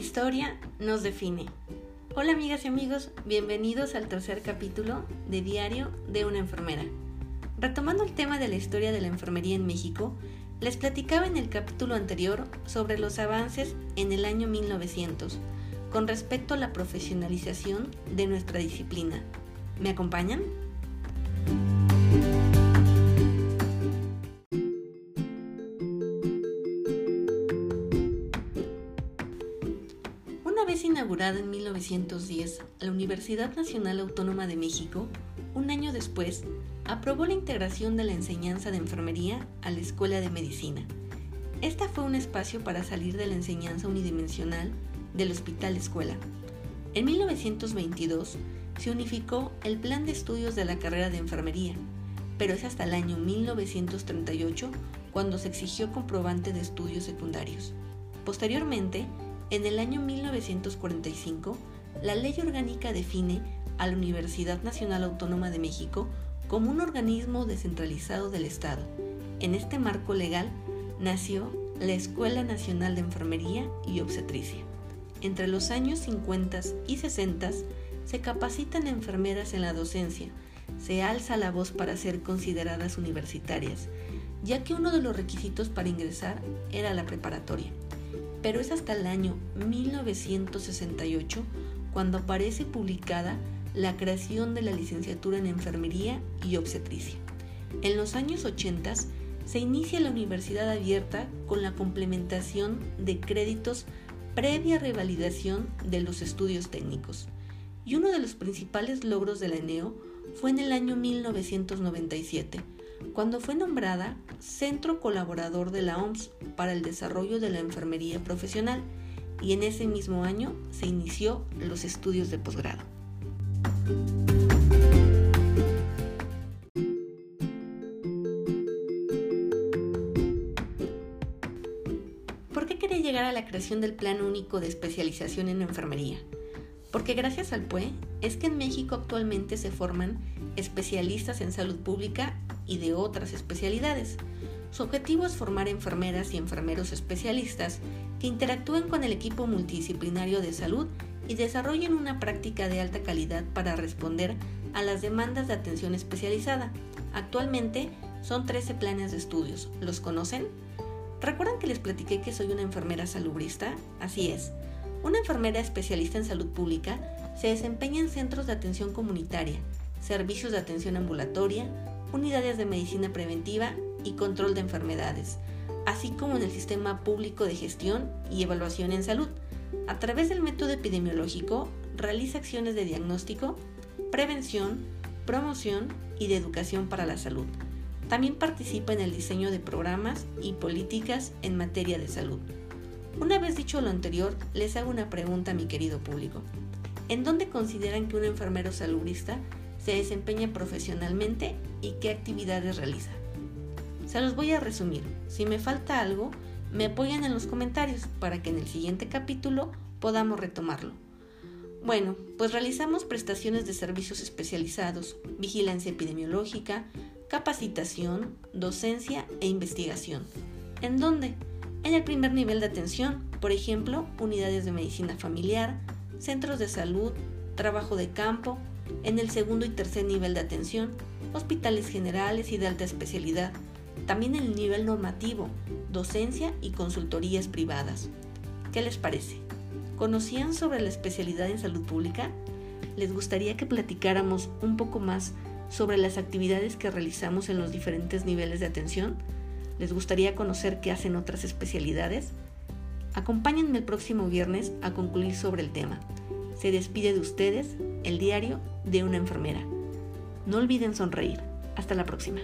historia nos define. Hola amigas y amigos, bienvenidos al tercer capítulo de Diario de una enfermera. Retomando el tema de la historia de la enfermería en México, les platicaba en el capítulo anterior sobre los avances en el año 1900 con respecto a la profesionalización de nuestra disciplina. ¿Me acompañan? Inaugurada en 1910, la Universidad Nacional Autónoma de México, un año después, aprobó la integración de la enseñanza de enfermería a la Escuela de Medicina. Esta fue un espacio para salir de la enseñanza unidimensional del hospital escuela. En 1922 se unificó el plan de estudios de la carrera de enfermería, pero es hasta el año 1938 cuando se exigió comprobante de estudios secundarios. Posteriormente, en el año 1945, la ley orgánica define a la Universidad Nacional Autónoma de México como un organismo descentralizado del Estado. En este marco legal nació la Escuela Nacional de Enfermería y Obstetricia. Entre los años 50 y 60 se capacitan enfermeras en la docencia, se alza la voz para ser consideradas universitarias, ya que uno de los requisitos para ingresar era la preparatoria pero es hasta el año 1968 cuando aparece publicada la creación de la licenciatura en enfermería y obstetricia. En los años 80 se inicia la universidad abierta con la complementación de créditos previa revalidación de los estudios técnicos. Y uno de los principales logros de la ENEO fue en el año 1997, cuando fue nombrada Centro Colaborador de la OMS para el Desarrollo de la Enfermería Profesional y en ese mismo año se inició los estudios de posgrado. ¿Por qué quería llegar a la creación del Plan Único de Especialización en Enfermería? Porque gracias al PUE es que en México actualmente se forman especialistas en salud pública y de otras especialidades. Su objetivo es formar enfermeras y enfermeros especialistas que interactúen con el equipo multidisciplinario de salud y desarrollen una práctica de alta calidad para responder a las demandas de atención especializada. Actualmente son 13 planes de estudios. ¿Los conocen? ¿Recuerdan que les platiqué que soy una enfermera salubrista? Así es. Una enfermera especialista en salud pública se desempeña en centros de atención comunitaria, servicios de atención ambulatoria, unidades de medicina preventiva y control de enfermedades, así como en el sistema público de gestión y evaluación en salud. A través del método epidemiológico realiza acciones de diagnóstico, prevención, promoción y de educación para la salud. También participa en el diseño de programas y políticas en materia de salud. Una vez dicho lo anterior, les hago una pregunta a mi querido público. ¿En dónde consideran que un enfermero salubrista se desempeña profesionalmente y qué actividades realiza. Se los voy a resumir. Si me falta algo, me apoyan en los comentarios para que en el siguiente capítulo podamos retomarlo. Bueno, pues realizamos prestaciones de servicios especializados, vigilancia epidemiológica, capacitación, docencia e investigación. ¿En dónde? En el primer nivel de atención, por ejemplo, unidades de medicina familiar, centros de salud, trabajo de campo, en el segundo y tercer nivel de atención, hospitales generales y de alta especialidad, también el nivel normativo, docencia y consultorías privadas. ¿Qué les parece? ¿Conocían sobre la especialidad en salud pública? ¿Les gustaría que platicáramos un poco más sobre las actividades que realizamos en los diferentes niveles de atención? ¿Les gustaría conocer qué hacen otras especialidades? Acompáñenme el próximo viernes a concluir sobre el tema. Se despide de ustedes el diario de una enfermera. No olviden sonreír. Hasta la próxima.